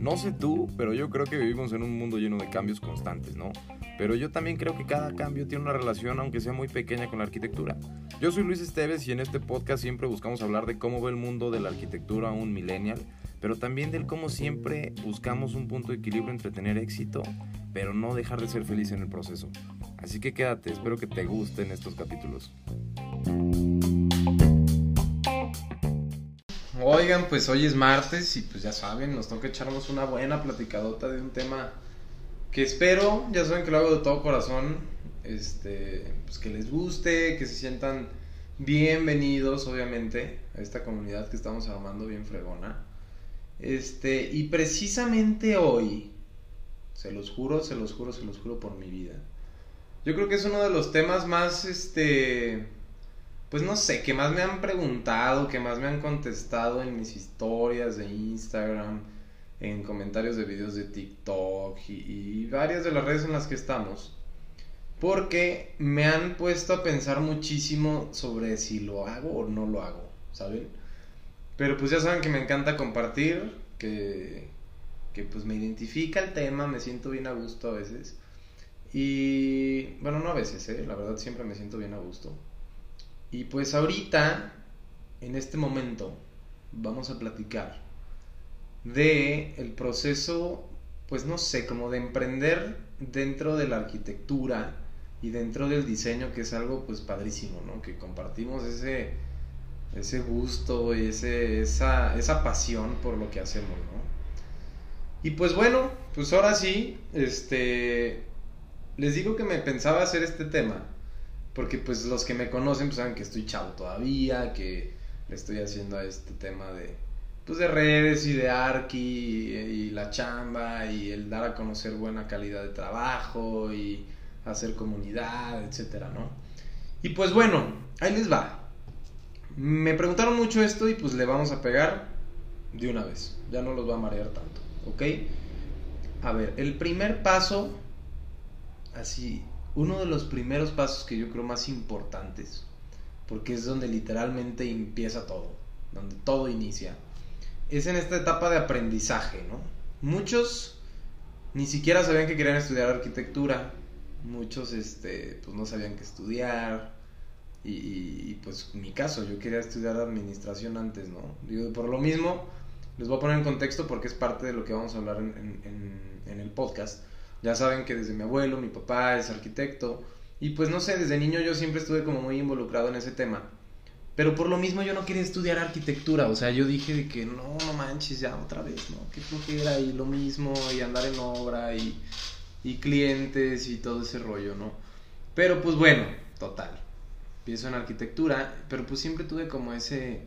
No sé tú, pero yo creo que vivimos en un mundo lleno de cambios constantes, ¿no? Pero yo también creo que cada cambio tiene una relación, aunque sea muy pequeña, con la arquitectura. Yo soy Luis Esteves y en este podcast siempre buscamos hablar de cómo ve el mundo de la arquitectura un millennial, pero también del cómo siempre buscamos un punto de equilibrio entre tener éxito, pero no dejar de ser feliz en el proceso. Así que quédate, espero que te gusten estos capítulos. Oigan, pues hoy es martes y pues ya saben, nos toca echarnos una buena platicadota de un tema que espero, ya saben que lo hago de todo corazón, este, pues que les guste, que se sientan bienvenidos, obviamente, a esta comunidad que estamos armando bien fregona. Este, y precisamente hoy, se los juro, se los juro, se los juro por mi vida. Yo creo que es uno de los temas más, este, pues no sé, que más me han preguntado, que más me han contestado en mis historias de Instagram, en comentarios de videos de TikTok y, varias de las redes en las que estamos. Porque me han puesto a pensar muchísimo sobre si lo hago o no lo hago, ¿saben? Pero pues ya saben que me encanta compartir, que, que pues me identifica el tema, me siento bien a gusto a veces. Y bueno, no a veces, ¿eh? la verdad siempre me siento bien a gusto. Y pues ahorita, en este momento, vamos a platicar de el proceso, pues no sé, como de emprender dentro de la arquitectura y dentro del diseño, que es algo pues padrísimo, ¿no? Que compartimos ese, ese gusto y ese, esa, esa pasión por lo que hacemos, ¿no? Y pues bueno, pues ahora sí, este, les digo que me pensaba hacer este tema porque pues los que me conocen pues saben que estoy chavo todavía, que le estoy haciendo este tema de pues de redes y de arqui y, la chamba y el dar a conocer buena calidad de trabajo y hacer comunidad, etcétera, ¿no? Y pues bueno, ahí les va. Me preguntaron mucho esto y pues le vamos a pegar de una vez. Ya no los va a marear tanto, ¿ok? A ver, el primer paso, así uno de los primeros pasos que yo creo más importantes, porque es donde literalmente empieza todo, donde todo inicia, es en esta etapa de aprendizaje, ¿no? Muchos ni siquiera sabían que querían estudiar arquitectura, muchos este, pues no sabían qué estudiar, y, pues mi caso, yo quería estudiar administración antes, ¿no? Digo, por lo mismo, les voy a poner en contexto porque es parte de lo que vamos a hablar en el podcast ya saben que desde mi abuelo, mi papá es arquitecto. Y pues no sé, desde niño yo siempre estuve como muy involucrado en ese tema. Pero por lo mismo yo no quería estudiar arquitectura. O sea, yo dije de que no, no manches, ya otra vez, ¿no? Que flojera y lo mismo, y andar en obra, y, y clientes y todo ese rollo, ¿no? Pero pues bueno, total. Empiezo en arquitectura, pero pues siempre tuve como ese,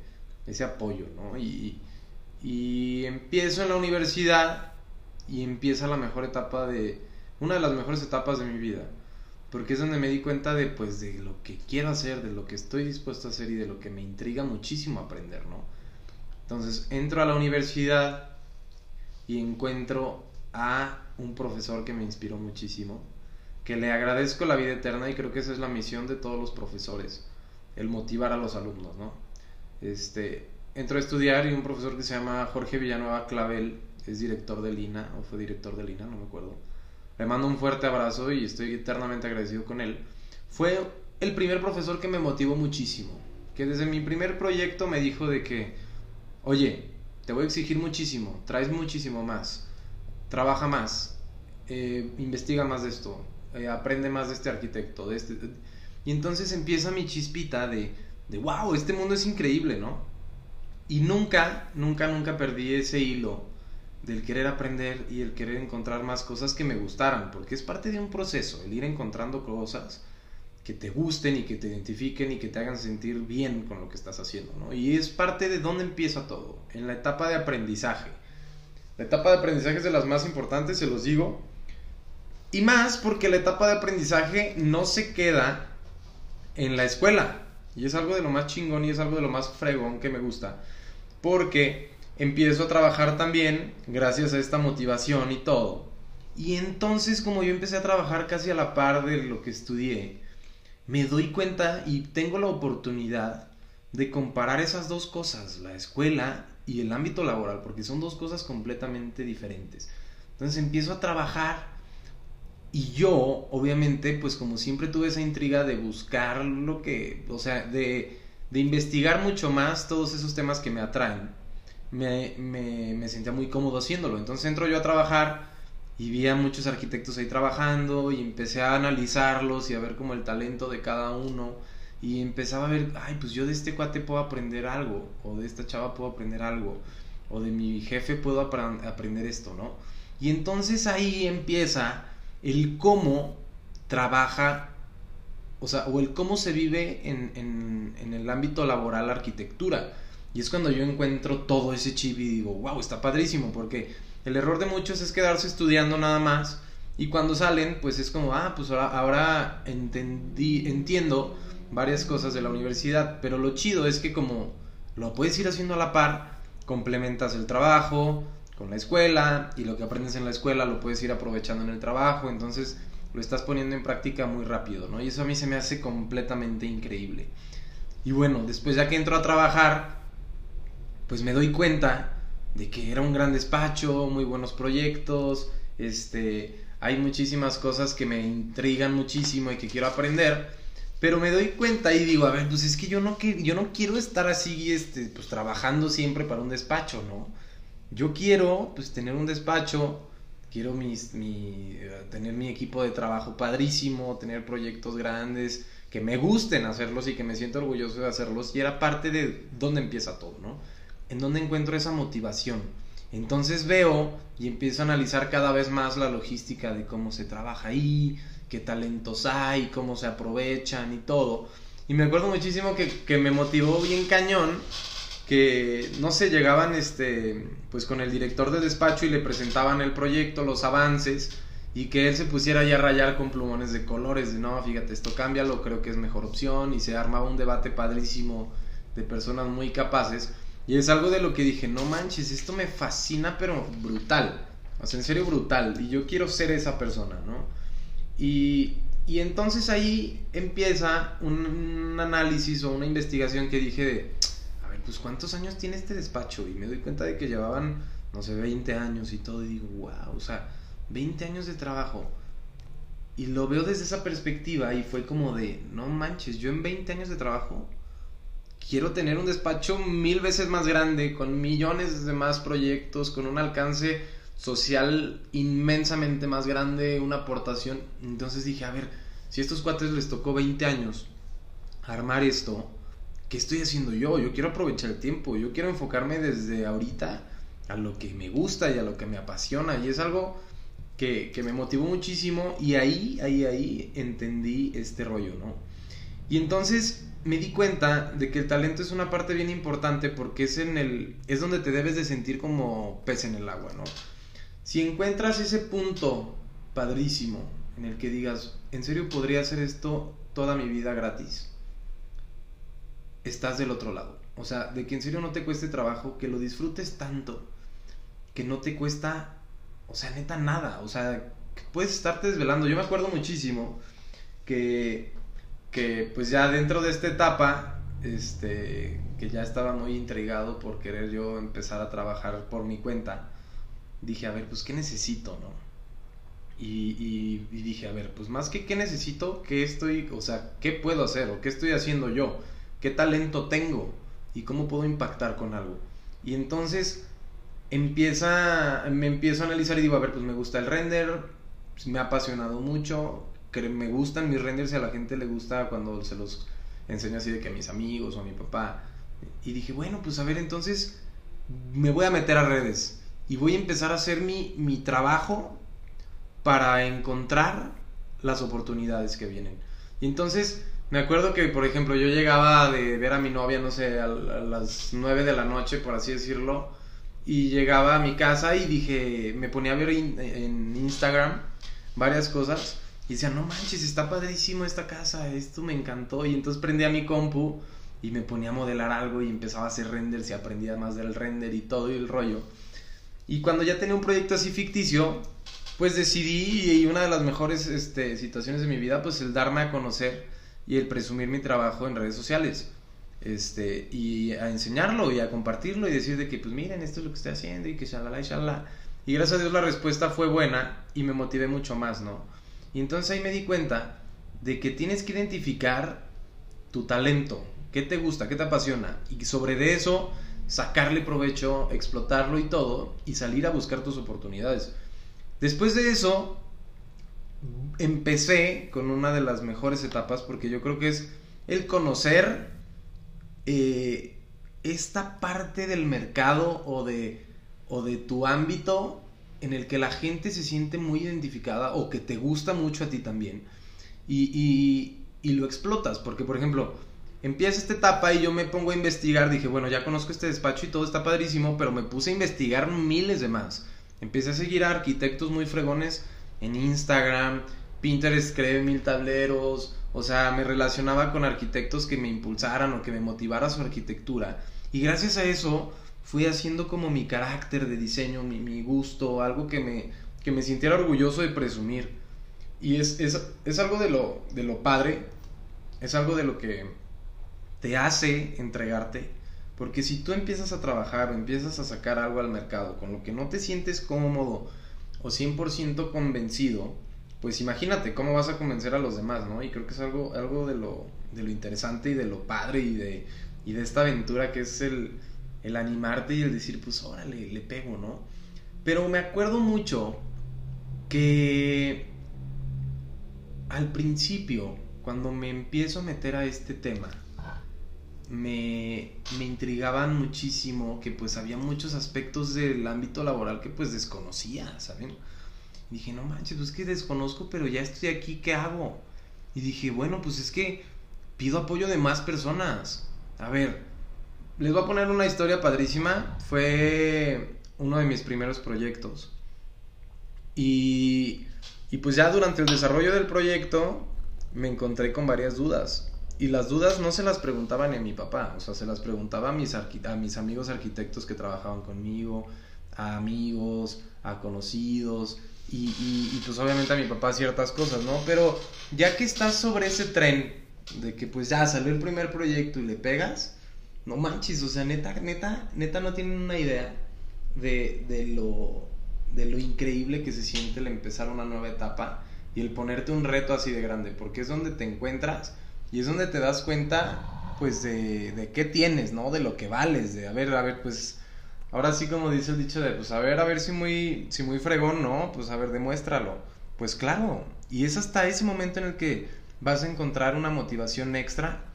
ese apoyo, ¿no? Y, y empiezo en la universidad y empieza la mejor etapa de, una de las mejores etapas de mi vida, porque es donde me di cuenta de, pues, de lo que quiero hacer, de lo que estoy dispuesto a hacer y de lo que me intriga muchísimo aprender, ¿no? Entonces, entro a la universidad y encuentro a un profesor que me inspiró muchísimo, que le agradezco la vida eterna y creo que esa es la misión de todos los profesores, el motivar a los alumnos, ¿no? Este, entro a estudiar y un profesor que se llama Jorge Villanueva Clavel, es director de Lina, o fue director de Lina, no me acuerdo. Le mando un fuerte abrazo y estoy eternamente agradecido con él. Fue el primer profesor que me motivó muchísimo. Que desde mi primer proyecto me dijo de que, oye, te voy a exigir muchísimo, traes muchísimo más, trabaja más, eh, investiga más de esto, eh, aprende más de este arquitecto, de este... Y entonces empieza mi chispita de, de, wow, este mundo es increíble, ¿no? Y nunca, nunca, nunca perdí ese hilo del querer aprender y el querer encontrar más cosas que me gustaran, porque es parte de un proceso, el ir encontrando cosas que te gusten y que te identifiquen y que te hagan sentir bien con lo que estás haciendo, ¿no? Y es parte de dónde empieza todo, en la etapa de aprendizaje. La etapa de aprendizaje es de las más importantes, se los digo. Y más porque la etapa de aprendizaje no se queda en la escuela. Y es algo de lo más chingón y es algo de lo más fregón que me gusta. Porque empiezo a trabajar también gracias a esta motivación y todo. Y entonces como yo empecé a trabajar casi a la par de lo que estudié, me doy cuenta y tengo la oportunidad de comparar esas dos cosas, la escuela y el ámbito laboral, porque son dos cosas completamente diferentes. Entonces empiezo a trabajar y yo, obviamente, pues como siempre tuve esa intriga de buscar lo que, o sea, de, de investigar mucho más todos esos temas que me atraen, me, me, sentía muy cómodo haciéndolo. Entonces entro yo a trabajar y vi a muchos arquitectos ahí trabajando y empecé a analizarlos y a ver como el talento de cada uno y empezaba a ver, ay, pues yo de este cuate puedo aprender algo, o de esta chava puedo aprender algo, o de mi jefe puedo aprender esto, ¿no? Y entonces ahí empieza el cómo trabaja, o sea, o el cómo se vive en, en, el ámbito laboral la arquitectura. Y es cuando yo encuentro todo ese chip y digo, wow, está padrísimo, porque el error de muchos es quedarse estudiando nada más y cuando salen, pues es como, ah, pues ahora, entendí, entiendo varias cosas de la universidad, pero lo chido es que como lo puedes ir haciendo a la par, complementas el trabajo con la escuela y lo que aprendes en la escuela lo puedes ir aprovechando en el trabajo, entonces lo estás poniendo en práctica muy rápido, ¿no? Y eso a mí se me hace completamente increíble. Y bueno, después ya que entro a trabajar, pues me doy cuenta de que era un gran despacho, muy buenos proyectos, este, hay muchísimas cosas que me intrigan muchísimo y que quiero aprender, pero me doy cuenta y digo, a ver, pues es que yo no, yo no quiero estar así, este, pues trabajando siempre para un despacho, ¿no? Yo quiero, pues, tener un despacho, quiero mis, mi, tener mi equipo de trabajo padrísimo, tener proyectos grandes, que me gusten hacerlos y que me siento orgulloso de hacerlos. Y era parte de dónde empieza todo, ¿no? En dónde encuentro esa motivación. Entonces veo y empiezo a analizar cada vez más la logística de cómo se trabaja ahí, qué talentos hay, cómo se aprovechan y todo. Y me acuerdo muchísimo que, me motivó bien cañón que no sé, llegaban este pues con el director de despacho y le presentaban el proyecto, los avances y que él se pusiera ya a rayar con plumones de colores, de no, fíjate, esto cámbialo, creo que es mejor opción y se armaba un debate padrísimo de personas muy capaces y es algo de lo que dije, no manches, esto me fascina pero brutal, o sea, en serio brutal y yo quiero ser esa persona, ¿no? Y, entonces ahí empieza un, análisis o una investigación que dije de, a ver, pues cuántos años tiene este despacho y me doy cuenta de que llevaban, no sé, 20 años y todo y digo, wow, o sea, 20 años de trabajo. Y lo veo desde esa perspectiva y fue como de, no manches, yo en 20 años de trabajo quiero tener un despacho mil veces más grande, con millones de más proyectos, con un alcance social inmensamente más grande, una aportación. Entonces dije, a ver, si a estos cuates les tocó 20 años armar esto, ¿qué estoy haciendo yo? Yo quiero aprovechar el tiempo, yo quiero enfocarme desde ahorita a lo que me gusta y a lo que me apasiona. Y es algo que, que me motivó muchísimo y ahí, ahí, ahí entendí este rollo, ¿no? Y entonces me di cuenta de que el talento es una parte bien importante porque es en el es donde te debes de sentir como pez en el agua, ¿no? Si encuentras ese punto padrísimo en el que digas, en serio podría hacer esto toda mi vida gratis, estás del otro lado. O sea, de que en serio no te cueste trabajo, que lo disfrutes tanto, que no te cuesta, o sea, neta nada. O sea, puedes estarte desvelando. Yo me acuerdo muchísimo que, que pues ya dentro de esta etapa, este, que ya estaba muy intrigado por querer yo empezar a trabajar por mi cuenta dije, a ver, pues, ¿qué necesito, no? Y, dije, a ver, pues más que qué necesito, qué estoy, o sea, qué puedo hacer o qué estoy haciendo yo, qué talento tengo y cómo puedo impactar con algo. Y entonces empieza, me empiezo a analizar y digo, a ver, pues me gusta el render, me ha apasionado mucho, que me gustan mis renders y a la gente le gusta cuando se los enseño así de que a mis amigos o a mi papá. Y dije, bueno, pues a ver, entonces me voy a meter a redes y voy a empezar a hacer mi, mi trabajo para encontrar las oportunidades que vienen. Y entonces me acuerdo que, por ejemplo, yo llegaba de ver a mi novia, no sé, a, las 9 de la noche, por así decirlo, y llegaba a mi casa y dije, me ponía a ver en Instagram varias cosas y decía, no manches, está padrísimo esta casa, esto me encantó. Y entonces prendía mi compu y me ponía a modelar algo y empezaba a hacer renders y aprendía más del render y todo y el rollo. Y cuando ya tenía un proyecto así ficticio, pues decidí, y una de las mejores este, situaciones de mi vida, pues el darme a conocer y el presumir mi trabajo en redes sociales. este, y a enseñarlo y a compartirlo y decir de que, pues miren, esto es lo que estoy haciendo y que shalala y shalala. Y gracias a Dios la respuesta fue buena y me motivé mucho más, ¿no? Y entonces ahí me di cuenta de que tienes que identificar tu talento, qué te gusta, qué te apasiona, y sobre de eso sacarle provecho, explotarlo y todo, y salir a buscar tus oportunidades. Después de eso, empecé con una de las mejores etapas, porque yo creo que es el conocer eh, esta parte del mercado o de, o de tu ámbito en el que la gente se siente muy identificada o que te gusta mucho a ti también. Y, y lo explotas, porque por ejemplo, empieza esta etapa y yo me pongo a investigar, dije, bueno, ya conozco este despacho y todo está padrísimo, pero me puse a investigar miles de más. Empecé a seguir a arquitectos muy fregones en Instagram, Pinterest creé mil tableros, o sea, me relacionaba con arquitectos que me impulsaran o que me motivara su arquitectura. Y gracias a eso fui haciendo como mi carácter de diseño, mi, mi gusto, algo que me, que me sintiera orgulloso de presumir. Y es, es, es algo de lo, de lo padre, es algo de lo que te hace entregarte. Porque si tú empiezas a trabajar o empiezas a sacar algo al mercado con lo que no te sientes cómodo o 100% convencido, pues imagínate cómo vas a convencer a los demás, ¿no? Y creo que es algo, algo de, lo, de lo interesante y de lo padre y de, y de esta aventura que es el, el animarte y el decir, pues órale, le pego, ¿no? Pero me acuerdo mucho que al principio, cuando me empiezo a meter a este tema, me, me, intrigaban muchísimo que pues había muchos aspectos del ámbito laboral que pues desconocía, ¿saben? Y dije, no manches, pues que desconozco, pero ya estoy aquí, ¿qué hago? Y dije, bueno, pues es que pido apoyo de más personas. A ver, les voy a poner una historia padrísima. Fue uno de mis primeros proyectos. Y, y pues ya durante el desarrollo del proyecto me encontré con varias dudas. Y las dudas no se las preguntaba ni a mi papá, o sea, se las preguntaba a mis, amigos arquitectos que trabajaban conmigo, a amigos, a conocidos, y, y, pues obviamente a mi papá ciertas cosas, ¿no? Pero ya que estás sobre ese tren de que pues ya salió el primer proyecto y le pegas, no manches, o sea, neta, neta, neta no tienen una idea de, de, lo, de lo increíble que se siente el empezar una nueva etapa y el ponerte un reto así de grande, porque es donde te encuentras y es donde te das cuenta, pues, de, de qué tienes, ¿no? De lo que vales, de, a ver, a ver, pues, ahora sí como dice el dicho de, pues, a ver, a ver si muy, si muy fregón, ¿no? Pues, a ver, demuéstralo. Pues claro, y es hasta ese momento en el que vas a encontrar una motivación extra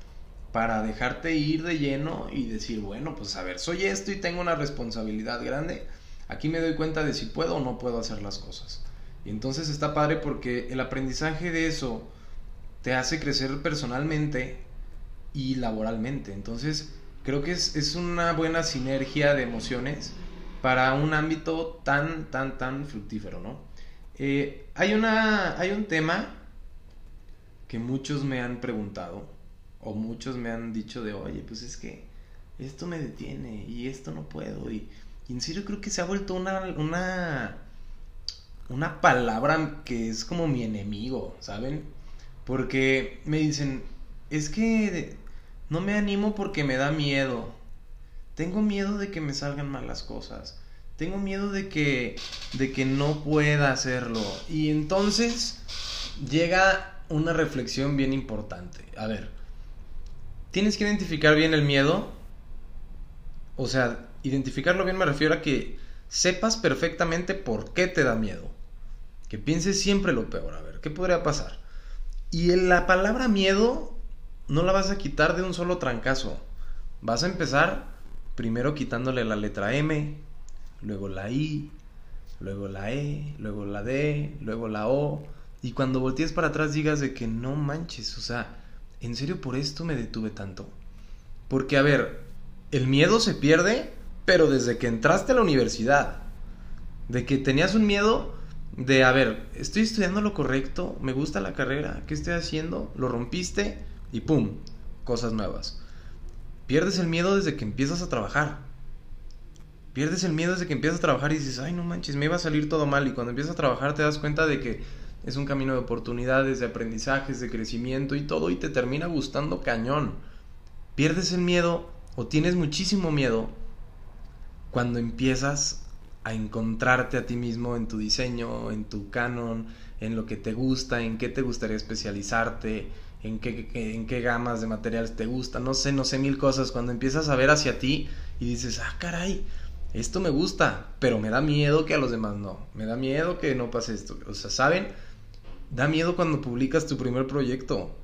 para dejarte ir de lleno y decir, bueno, pues a ver, soy esto y tengo una responsabilidad grande. Aquí me doy cuenta de si puedo o no puedo hacer las cosas. Y entonces está padre porque el aprendizaje de eso te hace crecer personalmente y laboralmente. Entonces, creo que es, una buena sinergia de emociones para un ámbito tan, tan, tan fructífero, ¿no? Eh, hay, una, hay un tema que muchos me han preguntado o muchos me han dicho de, oye, pues es que esto me detiene y esto no puedo. Y, y en serio creo que se ha vuelto una, una, una palabra que es como mi enemigo, ¿saben? Porque me dicen, es que no me animo porque me da miedo. Tengo miedo de que me salgan mal las cosas. Tengo miedo de que, de que no pueda hacerlo. Y entonces llega una reflexión bien importante. A ver, tienes que identificar bien el miedo. O sea, identificarlo bien me refiero a que sepas perfectamente por qué te da miedo. Que pienses siempre lo peor. A ver, ¿qué podría pasar? Y la palabra miedo no la vas a quitar de un solo trancazo. Vas a empezar primero quitándole la letra M, luego la I, luego la E, luego la D, luego la O. Y cuando voltees para atrás digas de que no manches, o sea, ¿en serio por esto me detuve tanto? Porque, a ver, el miedo se pierde, pero desde que entraste a la universidad. De que tenías un miedo de, a ver, estoy estudiando lo correcto, me gusta la carrera, ¿qué estoy haciendo? Lo rompiste y ¡pum! Cosas nuevas. Pierdes el miedo desde que empiezas a trabajar. Pierdes el miedo desde que empiezas a trabajar y dices, ay, no manches, me iba a salir todo mal. Y cuando empiezas a trabajar te das cuenta de que es un camino de oportunidades, de aprendizajes, de crecimiento y todo, y te termina gustando cañón. Pierdes el miedo o tienes muchísimo miedo cuando empiezas a encontrarte a ti mismo en tu diseño, en tu canon, en lo que te gusta, en qué te gustaría especializarte, en qué, en qué gamas de materiales te gustan, no sé, no sé mil cosas. Cuando empiezas a ver hacia ti y dices, ah, caray, esto me gusta, pero me da miedo que a los demás no. Me da miedo que no pase esto. O sea, ¿saben? Da miedo cuando publicas tu primer proyecto.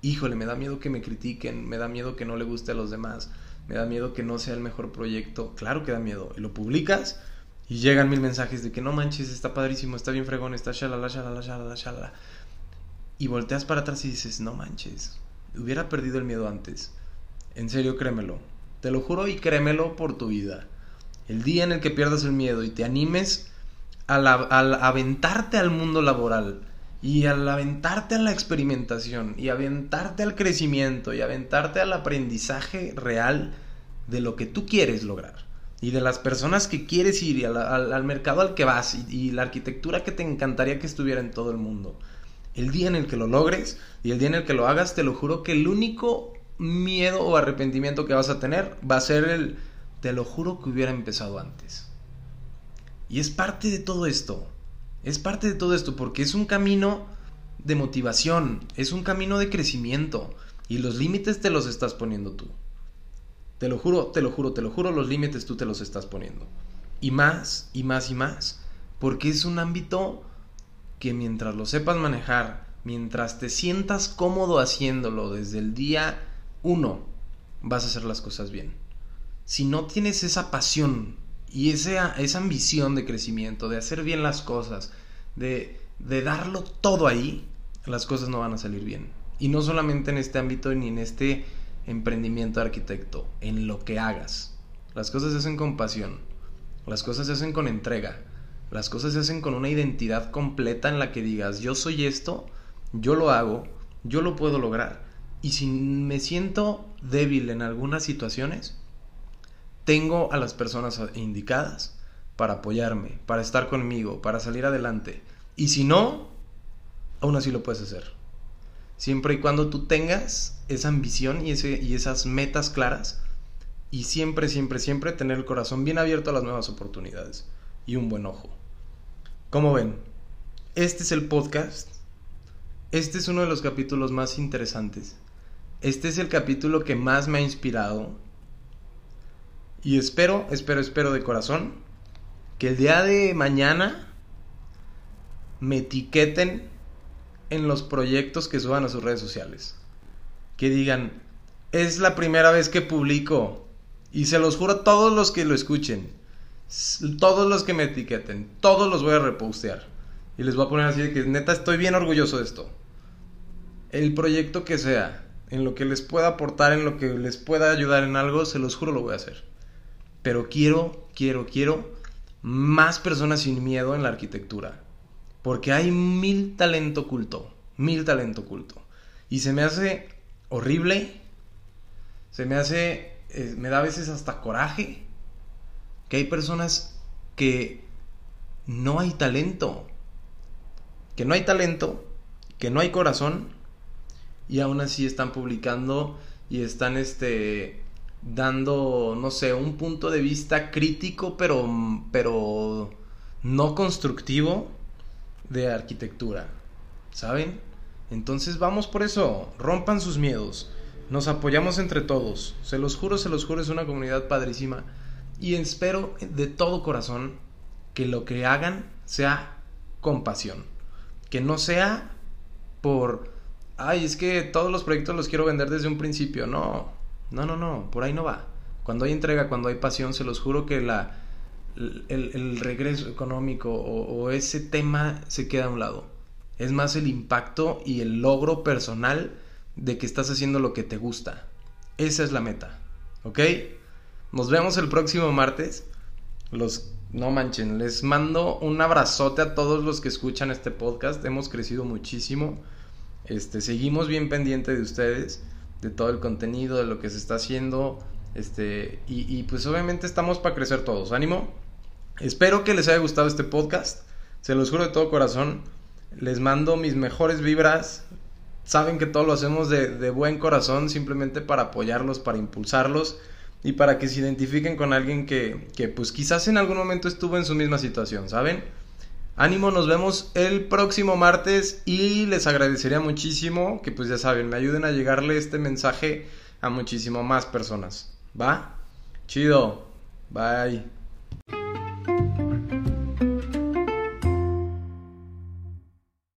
Híjole, me da miedo que me critiquen, me da miedo que no le guste a los demás, me da miedo que no sea el mejor proyecto. Claro que da miedo. Y lo publicas y llegan mil mensajes de que no manches, está padrísimo, está bien fregón, está shalala, shalala, shalala, shalala. Y volteas para atrás y dices, no manches, hubiera perdido el miedo antes. En serio, créemelo. Te lo juro y créemelo por tu vida. El día en el que pierdas el miedo y te animes al, aventarte al mundo laboral y al aventarte a la experimentación y aventarte al crecimiento y aventarte al aprendizaje real de lo que tú quieres lograr y de las personas que quieres ir y al, mercado al que vas y, y, la arquitectura que te encantaría que estuviera en todo el mundo. El día en el que lo logres y el día en el que lo hagas, te lo juro que el único miedo o arrepentimiento que vas a tener va a ser el te lo juro que hubiera empezado antes. Y es parte de todo esto. Es parte de todo esto porque es un camino de motivación, es un camino de crecimiento y los límites te los estás poniendo tú. Te lo juro, te lo juro, te lo juro, los límites tú te los estás poniendo. Y más, y más, y más. Porque es un ámbito que mientras lo sepas manejar, mientras te sientas cómodo haciéndolo desde el día uno, vas a hacer las cosas bien si no tienes esa pasión y esa, esa ambición de crecimiento, de hacer bien las cosas, de, de darlo todo ahí, las cosas no van a salir bien. Y no solamente en este ámbito ni en este emprendimiento de arquitecto, en lo que hagas. Las cosas se hacen con pasión, las cosas se hacen con entrega, las cosas se hacen con una identidad completa en la que digas, yo soy esto, yo lo hago, yo lo puedo lograr. Y si me siento débil en algunas situaciones, tengo a las personas indicadas para apoyarme, para estar conmigo, para salir adelante. Y si no, aún así lo puedes hacer. Siempre y cuando tú tengas esa ambición y, y esas metas claras. Y siempre, siempre, siempre tener el corazón bien abierto a las nuevas oportunidades. Y un buen ojo. Como ven, este es el podcast. Este es uno de los capítulos más interesantes. Este es el capítulo que más me ha inspirado y espero, espero, espero de corazón que el día de mañana me etiqueten en los proyectos que suban a sus redes sociales. Que digan, es la primera vez que publico. Y se los juro a todos los que lo escuchen. Todos los que me etiqueten. Todos los voy a repostear. Y les voy a poner así de que neta estoy bien orgulloso de esto. El proyecto que sea. En lo que les pueda aportar, en lo que les pueda ayudar en algo, se los juro lo voy a hacer. Pero quiero, quiero, quiero más personas sin miedo en la arquitectura. Porque hay mil talento oculto, mil talento oculto. Y se me hace horrible, se me hace, eh, me da a veces hasta coraje, que hay personas que no hay talento, que no hay talento, que no hay corazón, y aún así están publicando y están este dando, no sé, un punto de vista crítico, pero, pero no constructivo de arquitectura. ¿Saben? Entonces vamos por eso, rompan sus miedos, nos apoyamos entre todos, se los juro, se los juro, es una comunidad padrísima. Y espero de todo corazón que lo que hagan sea con pasión, que no sea por, ay, es que todos los proyectos los quiero vender desde un principio, no, no, no, no, por ahí no va. Cuando hay entrega, cuando hay pasión, se los juro que la, el, regreso económico o, ese tema se queda a un lado. Es más el impacto y el logro personal de que estás haciendo lo que te gusta. Esa es la meta. ¿Ok? Nos vemos el próximo martes. Los no manchen, les mando un abrazote a todos los que escuchan este podcast. Hemos crecido muchísimo. Este, seguimos bien pendientes de ustedes de todo el contenido, de lo que se está haciendo. Este, y, pues obviamente estamos para crecer todos. Ánimo. Espero que les haya gustado este podcast. Se los juro de todo corazón. Les mando mis mejores vibras. saben que todo lo hacemos de, de buen corazón, simplemente para apoyarlos, para impulsarlos y para que se identifiquen con alguien que, que pues quizás en algún momento estuvo en su misma situación, ¿saben? Ánimo, nos vemos el próximo martes y les agradecería muchísimo que pues ya saben, me ayuden a llegarle este mensaje a muchísimo más personas. ¿Va? Chido. Bye.